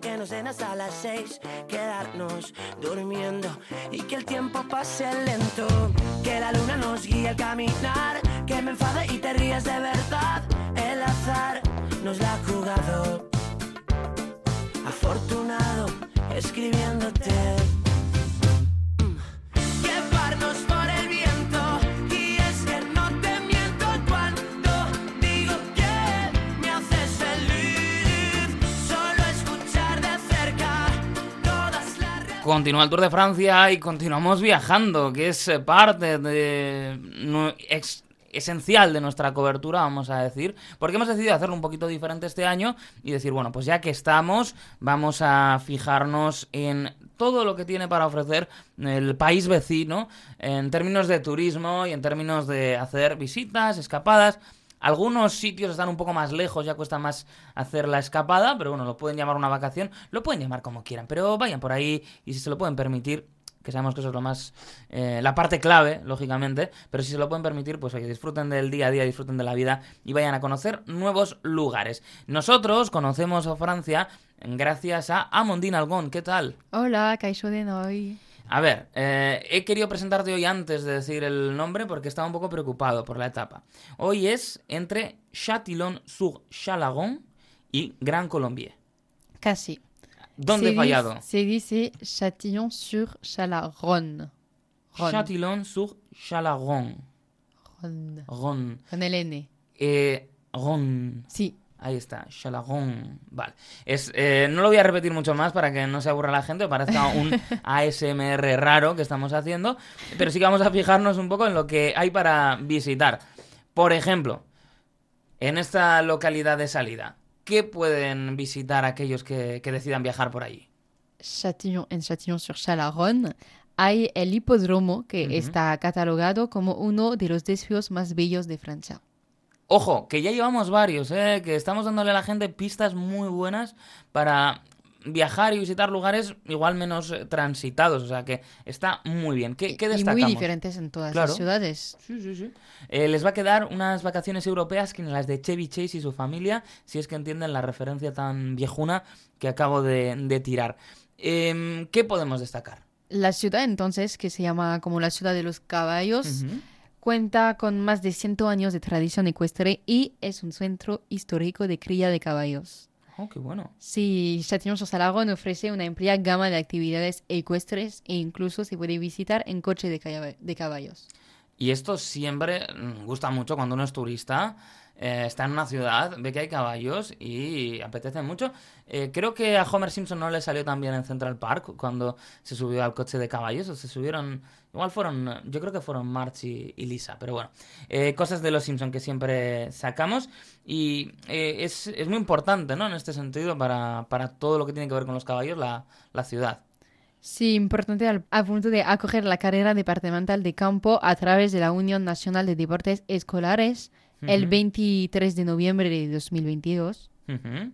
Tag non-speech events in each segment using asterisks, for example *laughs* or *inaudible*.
que nos den hasta las seis, quedarnos durmiendo y que el tiempo pase lento, que la luna nos guíe al caminar, que me enfade y te rías de verdad, el azar nos la ha jugado, afortunado escribiéndote. Continúa el Tour de Francia y continuamos viajando, que es eh, parte de esencial de nuestra cobertura, vamos a decir, porque hemos decidido hacerlo un poquito diferente este año y decir, bueno, pues ya que estamos, vamos a fijarnos en todo lo que tiene para ofrecer el país vecino en términos de turismo y en términos de hacer visitas, escapadas. Algunos sitios están un poco más lejos, ya cuesta más hacer la escapada, pero bueno, lo pueden llamar una vacación, lo pueden llamar como quieran, pero vayan por ahí y si se lo pueden permitir, que sabemos que eso es lo más, eh, la parte clave, lógicamente, pero si se lo pueden permitir, pues oye, disfruten del día a día, disfruten de la vida y vayan a conocer nuevos lugares. Nosotros conocemos a Francia gracias a Amondine Algon, ¿qué tal? Hola, Kaixo de Noi. A ver, eh, he querido presentarte hoy antes de decir el nombre porque estaba un poco preocupado por la etapa. Hoy es entre Châtillon-sur-Chalaron y Gran Colombier. Casi. ¿Dónde Se he fallado? dice- Se dice. Châtillon-sur-Chalaron. Ron. Ron. Con el N. Eh, Ron. Sí. Ahí está, Chalaron. Vale. Es, eh, no lo voy a repetir mucho más para que no se aburra la gente parezca un *laughs* ASMR raro que estamos haciendo. Pero sí que vamos a fijarnos un poco en lo que hay para visitar. Por ejemplo, en esta localidad de salida, ¿qué pueden visitar aquellos que, que decidan viajar por allí? Châtillon, en Châtillon-sur-Chalaronne hay el hipódromo que está catalogado como uno de los desvíos más bellos de Francia. Ojo, que ya llevamos varios, ¿eh? que estamos dándole a la gente pistas muy buenas para viajar y visitar lugares igual menos eh, transitados, o sea que está muy bien. ¿Qué, qué y destacamos? muy diferentes en todas Claro. las ciudades. Sí, sí, sí. Eh, les va a quedar unas vacaciones europeas que las de Chevy Chase y su familia, si es que entienden la referencia tan viejuna que acabo de, de tirar. Em, ¿Qué podemos destacar? La ciudad entonces, que se llama como la ciudad de los caballos. Cuenta con más de 100 años de tradición ecuestre y es un centro histórico de cría de caballos. Oh, qué bueno. Sí, Châtillon-sur-Chalaronne ofrece una amplia gama de actividades ecuestres e incluso se puede visitar en coche de caballos. Y esto siempre mm, gusta mucho cuando uno es turista, eh, está en una ciudad, ve que hay caballos y apetece mucho. Eh, creo que a Homer Simpson no le salió tan bien en Central Park cuando se subió al coche de caballos, o se subieron, igual fueron, yo creo que fueron March y, Lisa, pero bueno, eh, cosas de los Simpson que siempre sacamos y es, es muy importante, ¿no? En este sentido, para, para todo lo que tiene que ver con los caballos, la, la ciudad. Sí, importante al, punto de acoger la carrera departamental de campo a través de la Unión Nacional de Deportes Escolares el Ujú. 23 de noviembre de 2022. Ujú.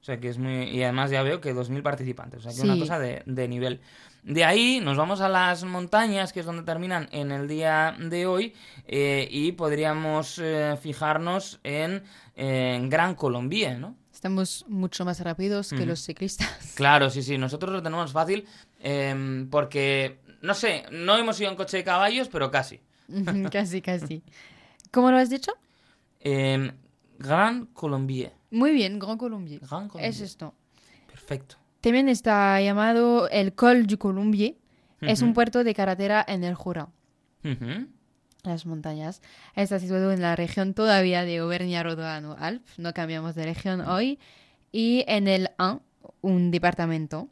O sea que es muy... Y además ya veo que 2.000 participantes. O sea que Sí. una cosa de, de nivel. De ahí nos vamos a las montañas, que es donde terminan en el día de hoy, eh, y podríamos eh, fijarnos en, en Gran Colombier, ¿no? Estamos mucho más rápidos que los ciclistas. *laughs* Claro, sí, sí, nosotros lo tenemos fácil em, porque, no sé, no hemos ido en coche de caballos, pero casi. *laughs* Casi, casi. ¿Cómo lo has dicho? Em, Gran Colombier. Muy bien, Grand Colombier. Gran Colombier. Es esto. Perfecto. También está llamado el Col du Colombier. Es un puerto de carretera en el Jura, las montañas. Está situado en la región todavía de Auvernia-Rodano-Alp. No cambiamos de región hoy. Y en el 1, un departamento.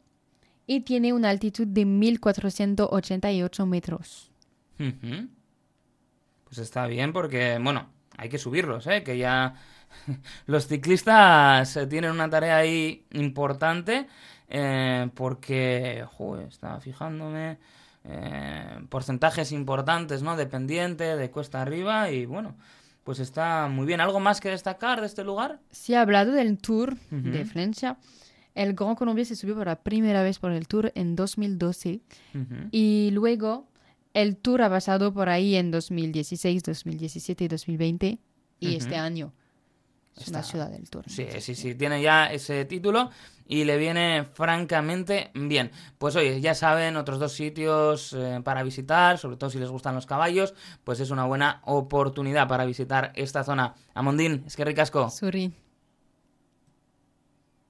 Y tiene una altitud de 1488 metros. Ujú. Pues está bien porque, bueno, hay que subirlos, ¿eh? Que ya *laughs* los ciclistas eh, tienen una tarea ahí importante eh, porque, joder, estaba fijándome, eh, porcentajes importantes, ¿no? De pendiente, de cuesta arriba y, bueno, pues está muy bien. ¿Algo más que destacar de este lugar? Se ha hablado del Tour de. Francia. El Grand Colombier se subió por la primera vez por el Tour en 2012. Ujú. Y luego el tour ha pasado por ahí en 2016, 2017 y 2020 y Ujú. este año. Es una Está- ciudad del Tour. Sí, sí, sí, tiene ya ese título y le viene francamente bien. Pues oye, ya saben, otros dos sitios eh, para visitar, sobre todo si les gustan los caballos, pues es una buena oportunidad para visitar esta zona. Amondín, es que ricasco. Suri.